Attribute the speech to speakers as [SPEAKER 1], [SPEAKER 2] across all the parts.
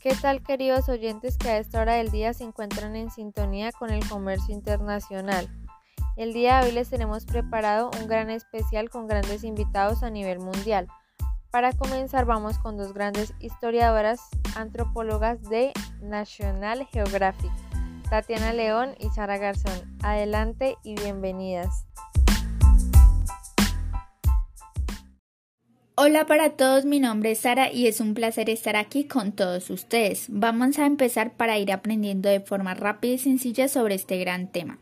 [SPEAKER 1] ¿Qué tal queridos oyentes que a esta hora del día se encuentran en sintonía con el comercio internacional? El día de hoy les tenemos preparado un gran especial con grandes invitados a nivel mundial. Para comenzar vamos con dos grandes historiadoras antropólogas de National Geographic, Tatiana León y Sara Garzón. Adelante y bienvenidas.
[SPEAKER 2] Hola para todos, mi nombre es Sara y es un placer estar aquí con todos ustedes. Vamos a empezar para ir aprendiendo de forma rápida y sencilla sobre este gran tema.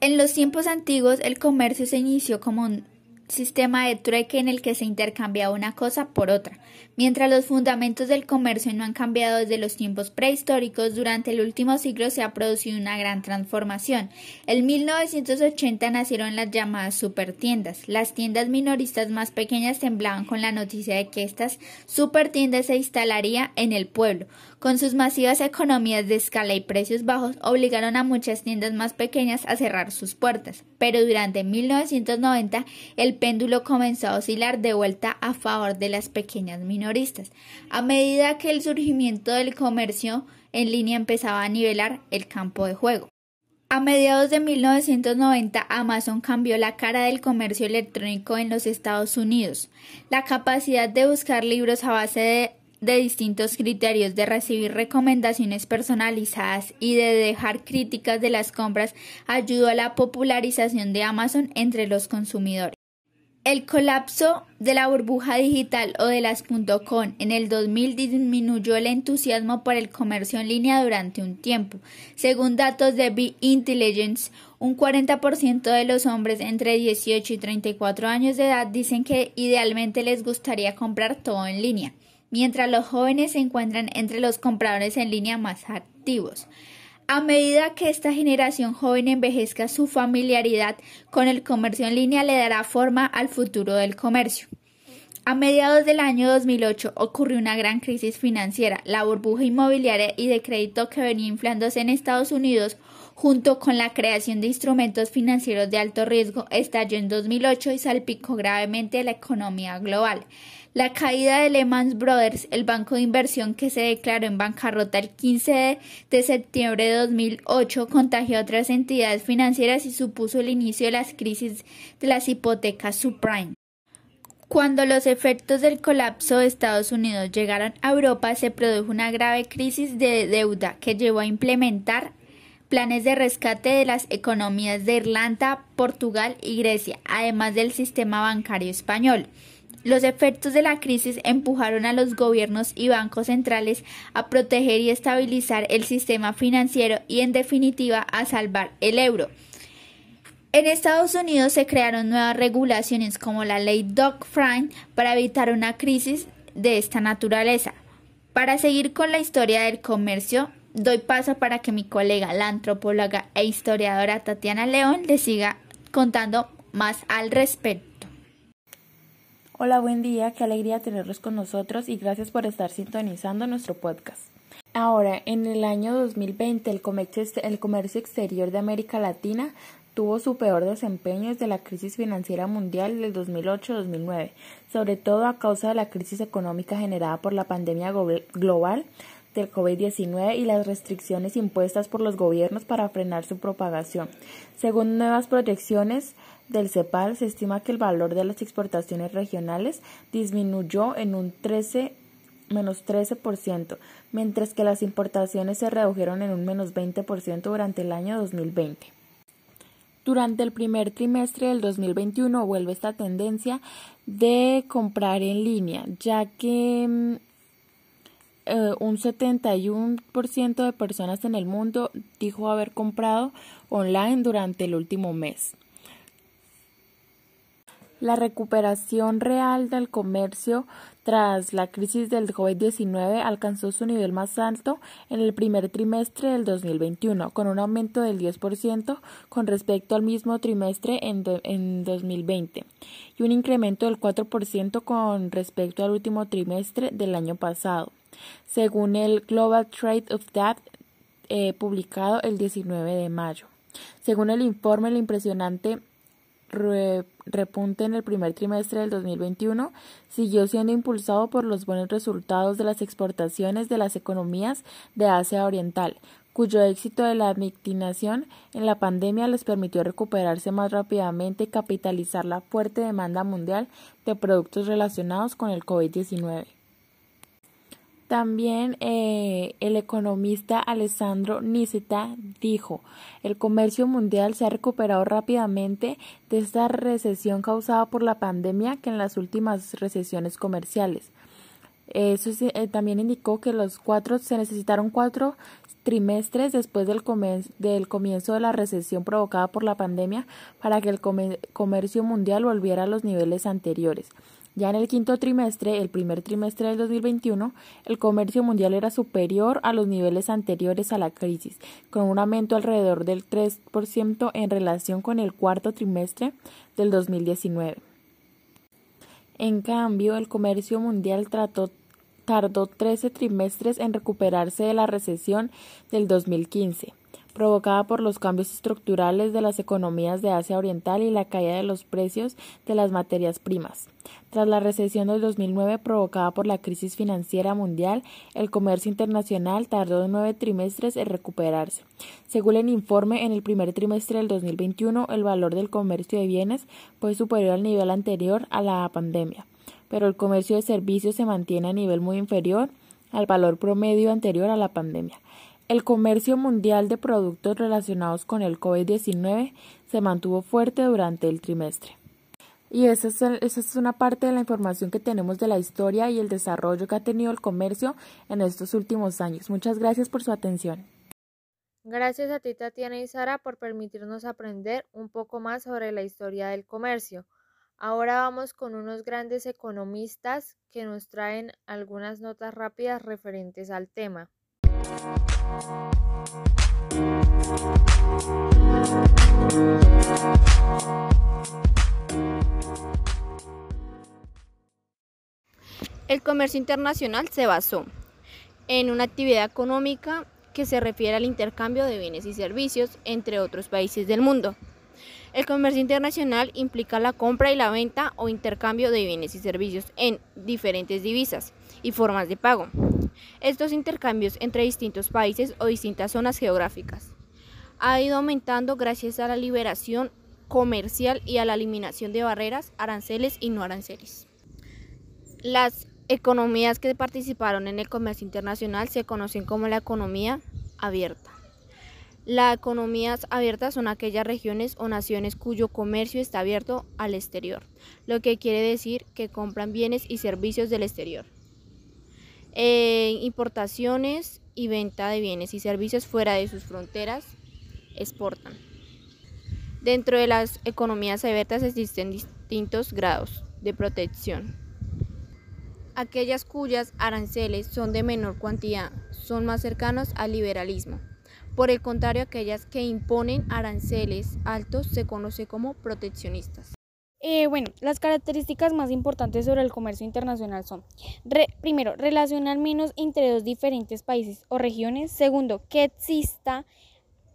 [SPEAKER 2] En los tiempos antiguos el comercio se inició como un sistema de trueque en el que se intercambiaba una cosa por otra. Mientras los fundamentos del comercio no han cambiado desde los tiempos prehistóricos, durante el último siglo se ha producido una gran transformación. En 1980 nacieron las llamadas supertiendas. Las tiendas minoristas más pequeñas temblaban con la noticia de que estas supertiendas se instalaría en el pueblo. Con sus masivas economías de escala y precios bajos, obligaron a muchas tiendas más pequeñas a cerrar sus puertas. Pero durante 1990 el péndulo comenzó a oscilar de vuelta a favor de las pequeñas minoristas, a medida que el surgimiento del comercio en línea empezaba a nivelar el campo de juego. A mediados de 1990, Amazon cambió la cara del comercio electrónico en los Estados Unidos. La capacidad de buscar libros a base de, de, distintos criterios, de recibir recomendaciones personalizadas y de dejar críticas de las compras ayudó a la popularización de Amazon entre los consumidores. El colapso de la burbuja digital o de las .com en el 2000 disminuyó el entusiasmo por el comercio en línea durante un tiempo. Según datos de B-Intelligence, un 40% de los hombres entre 18 y 34 años de edad dicen que idealmente les gustaría comprar todo en línea, mientras los jóvenes se encuentran entre los compradores en línea más activos. A medida que esta generación joven envejezca, su familiaridad con el comercio en línea le dará forma al futuro del comercio. A mediados del año 2008 ocurrió una gran crisis financiera. La burbuja inmobiliaria y de crédito que venía inflándose en Estados Unidos, junto con la creación de instrumentos financieros de alto riesgo, estalló en 2008 y salpicó gravemente la economía global. La caída de Lehman Brothers, el banco de inversión que se declaró en bancarrota el 15 de, septiembre de 2008, contagió a otras entidades financieras y supuso el inicio de las crisis de las hipotecas subprime. Cuando los efectos del colapso de Estados Unidos llegaron a Europa, se produjo una grave crisis de deuda que llevó a implementar planes de rescate de las economías de Irlanda, Portugal y Grecia, además del sistema bancario español. Los efectos de la crisis empujaron a los gobiernos y bancos centrales a proteger y estabilizar el sistema financiero y, en definitiva, a salvar el euro. En Estados Unidos se crearon nuevas regulaciones como la ley Dodd-Frank para evitar una crisis de esta naturaleza. Para seguir con la historia del comercio, doy paso para que mi colega, la antropóloga e historiadora Tatiana León, le siga contando más al respecto.
[SPEAKER 3] Hola, buen día, qué alegría tenerlos con nosotros y gracias por estar sintonizando nuestro podcast. Ahora, en el año 2020, el comercio, el comercio exterior de América Latina tuvo su peor desempeño desde la crisis financiera mundial del 2008-2009, sobre todo a causa de la crisis económica generada por la pandemia global del COVID-19 y las restricciones impuestas por los gobiernos para frenar su propagación. Según nuevas proyecciones, del CEPAL se estima que el valor de las exportaciones regionales disminuyó en un 13 menos 13%, mientras que las importaciones se redujeron en un menos 20% durante el año 2020. Durante el primer trimestre del 2021 vuelve esta tendencia de comprar en línea, ya que mm, eh, un 71% de personas en el mundo dijo haber comprado online durante el último mes. La recuperación real del comercio tras la crisis del COVID-19 alcanzó su nivel más alto en el primer trimestre del 2021, con un aumento del 10% con respecto al mismo trimestre en, en 2020 y un incremento del 4% con respecto al último trimestre del año pasado, según el Global Trade of Data eh, publicado el 19 de mayo. Según el informe, el impresionante repunte en el primer trimestre del 2021 siguió siendo impulsado por los buenos resultados de las exportaciones de las economías de Asia Oriental, cuyo éxito de la mitigación en la pandemia les permitió recuperarse más rápidamente y capitalizar la fuerte demanda mundial de productos relacionados con el COVID-19. También eh, el economista Alessandro Niceta dijo, el comercio mundial se ha recuperado rápidamente de esta recesión causada por la pandemia que en las últimas recesiones comerciales. Eso eh, también indicó que los cuatro se necesitaron cuatro trimestres después del, del comienzo de la recesión provocada por la pandemia para que el comercio mundial volviera a los niveles anteriores. Ya en el quinto trimestre, el primer trimestre del 2021, el comercio mundial era superior a los niveles anteriores a la crisis, con un aumento alrededor del 3% en relación con el cuarto trimestre del 2019. En cambio, el comercio mundial tardó 13 trimestres en recuperarse de la recesión del 2015 provocada por los cambios estructurales de las economías de Asia Oriental y la caída de los precios de las materias primas. Tras la recesión del 2009 provocada por la crisis financiera mundial, el comercio internacional tardó nueve trimestres en recuperarse. Según el informe, en el primer trimestre del 2021 el valor del comercio de bienes fue superior al nivel anterior a la pandemia, pero el comercio de servicios se mantiene a nivel muy inferior al valor promedio anterior a la pandemia. El comercio mundial de productos relacionados con el COVID-19 se mantuvo fuerte durante el trimestre. Y esa es, una parte de la información que tenemos de la historia y el desarrollo que ha tenido el comercio en estos últimos años. Muchas gracias por su atención.
[SPEAKER 1] Gracias a ti, Tatiana y Sara, por permitirnos aprender un poco más sobre la historia del comercio. Ahora vamos con unos grandes economistas que nos traen algunas notas rápidas referentes al tema.
[SPEAKER 4] El comercio internacional se basó en una actividad económica que se refiere al intercambio de bienes y servicios entre otros países del mundo. El comercio internacional implica la compra y la venta o intercambio de bienes y servicios en diferentes divisas y formas de pago. Estos intercambios entre distintos países o distintas zonas geográficas ha ido aumentando gracias a la liberación comercial y a la eliminación de barreras, aranceles y no aranceles. Las economías que participaron en el comercio internacional se conocen como la economía abierta. Las economías abiertas son aquellas regiones o naciones cuyo comercio está abierto al exterior, lo que quiere decir que compran bienes y servicios del exterior. Importaciones y venta de bienes y servicios fuera de sus fronteras exportan. Dentro de las economías abiertas existen distintos grados de protección. Aquellas cuyas aranceles son de menor cuantía son más cercanos al liberalismo. Por el contrario, aquellas que imponen aranceles altos se conoce como proteccionistas.
[SPEAKER 5] Eh, bueno, las características más importantes sobre el comercio internacional son, primero, relación al menos entre dos diferentes países o regiones. Segundo, que exista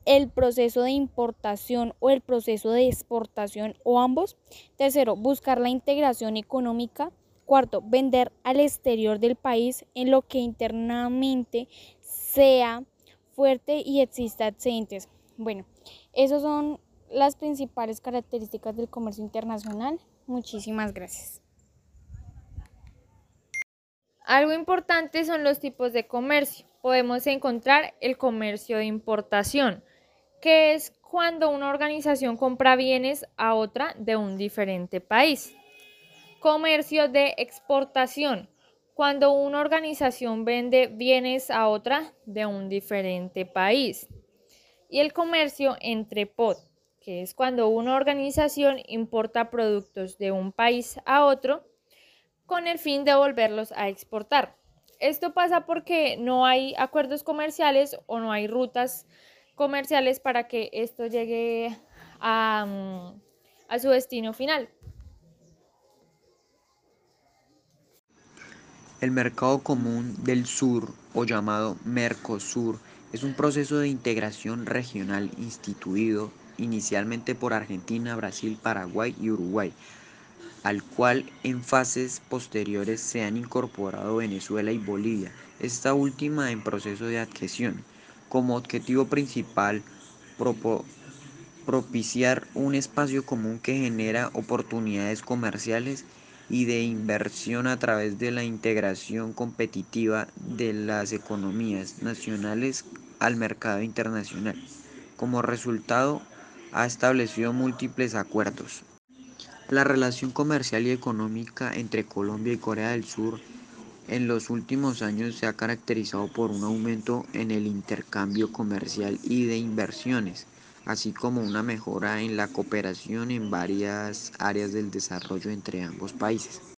[SPEAKER 5] el proceso de importación o el proceso de exportación o ambos. Tercero, buscar la integración económica. Cuarto, vender al exterior del país en lo que internamente sea fuerte y exista excedentes. Bueno, esas son las principales características del comercio internacional. Muchísimas gracias.
[SPEAKER 1] Algo importante son los tipos de comercio. Podemos encontrar el comercio de importación, que es cuando una organización compra bienes a otra de un diferente país. Comercio de exportación, cuando una organización vende bienes a otra de un diferente país. Y el comercio entre pod, que es cuando una organización importa productos de un país a otro con el fin de volverlos a exportar. Esto pasa porque no hay acuerdos comerciales o no hay rutas comerciales para que esto llegue a, mm, a su destino final.
[SPEAKER 6] El Mercado Común del Sur, o llamado Mercosur, es un proceso de integración regional instituido inicialmente por Argentina, Brasil, Paraguay y Uruguay, al cual en fases posteriores se han incorporado Venezuela y Bolivia, esta última en proceso de adhesión, como objetivo principal propiciar un espacio común que genera oportunidades comerciales y de inversión a través de la integración competitiva de las economías nacionales al mercado internacional. Como resultado, ha establecido múltiples acuerdos. La relación comercial y económica entre Colombia y Corea del Sur en los últimos años se ha caracterizado por un aumento en el intercambio comercial y de inversiones, así como una mejora en la cooperación en varias áreas del desarrollo entre ambos países.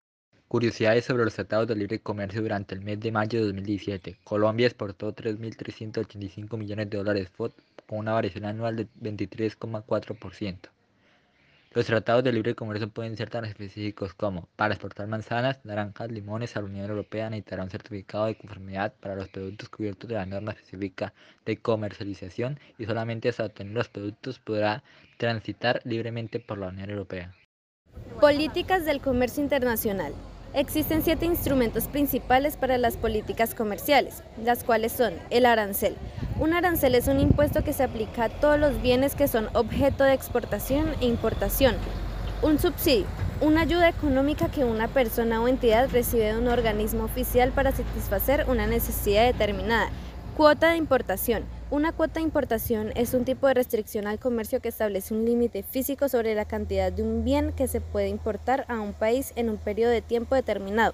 [SPEAKER 7] Curiosidades sobre los tratados de libre comercio durante el mes de mayo de 2017. Colombia exportó 3.385 millones de dólares FOD con una variación anual de 23,4%. Los tratados de libre comercio pueden ser tan específicos como para exportar manzanas, naranjas, limones a la Unión Europea necesitará un certificado de conformidad para los productos cubiertos de la norma específica de comercialización y solamente hasta obtener los productos podrá transitar libremente por la Unión Europea.
[SPEAKER 8] Políticas del comercio internacional. Existen siete instrumentos principales para las políticas comerciales, las cuales son el arancel. Un arancel es un impuesto que se aplica a todos los bienes que son objeto de exportación e importación. Un subsidio, una ayuda económica que una persona o entidad recibe de un organismo oficial para satisfacer una necesidad determinada. Cuota de importación una cuota de importación es un tipo de restricción al comercio que establece un límite físico sobre la cantidad de un bien que se puede importar a un país en un periodo de tiempo determinado.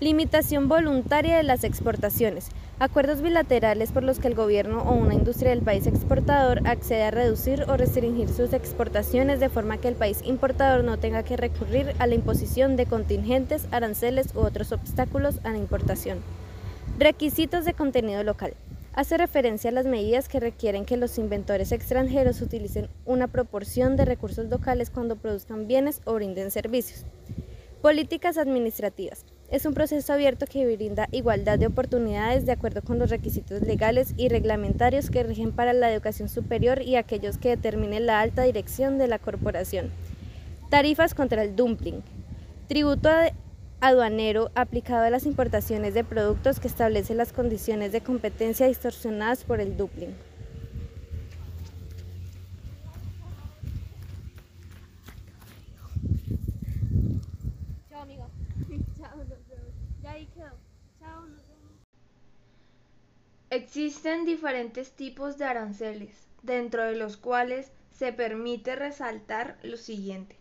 [SPEAKER 8] Limitación voluntaria de las exportaciones. Acuerdos bilaterales por los que el gobierno o una industria del país exportador accede a reducir o restringir sus exportaciones de forma que el país importador no tenga que recurrir a la imposición de contingentes, aranceles u otros obstáculos a la importación. Requisitos de contenido local hace referencia a las medidas que requieren que los inventores extranjeros utilicen una proporción de recursos locales cuando produzcan bienes o brinden servicios. Políticas administrativas. Es un proceso abierto que brinda igualdad de oportunidades de acuerdo con los requisitos legales y reglamentarios que rigen para la educación superior y aquellos que determinen la alta dirección de la corporación. Tarifas contra el dumping. Tributo aduanero aplicado a las importaciones de productos que establece las condiciones de competencia distorsionadas por el dumping.
[SPEAKER 9] Existen diferentes tipos de aranceles, dentro de los cuales se permite resaltar lo siguiente.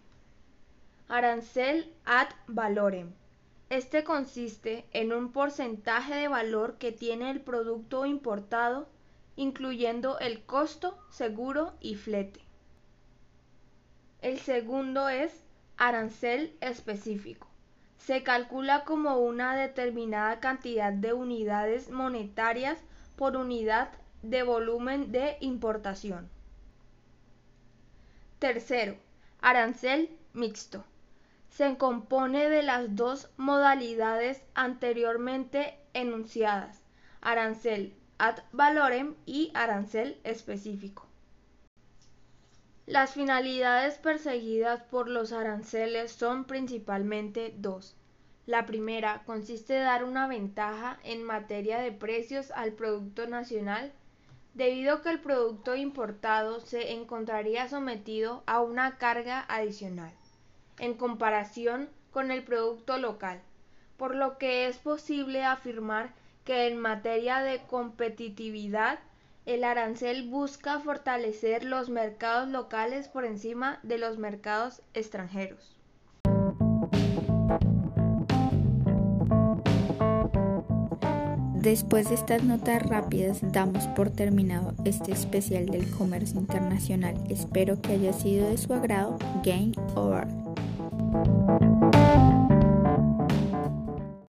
[SPEAKER 9] Arancel ad valorem este consiste en un porcentaje de valor que tiene el producto importado, incluyendo el costo, seguro y flete. El segundo es arancel específico. Se calcula como una determinada cantidad de unidades monetarias por unidad de volumen de importación. Tercero, arancel mixto se compone de las dos modalidades anteriormente enunciadas, arancel ad valorem y arancel específico. Las finalidades perseguidas por los aranceles son principalmente dos. La primera consiste en dar una ventaja en materia de precios al producto nacional, debido a que el producto importado se encontraría sometido a una carga adicional en comparación con el producto local, por lo que es posible afirmar que en materia de competitividad el arancel busca fortalecer los mercados locales por encima de los mercados extranjeros.
[SPEAKER 2] Después de estas notas rápidas, damos por terminado este especial del comercio internacional. Espero que haya sido de su agrado. Game over. Thank you.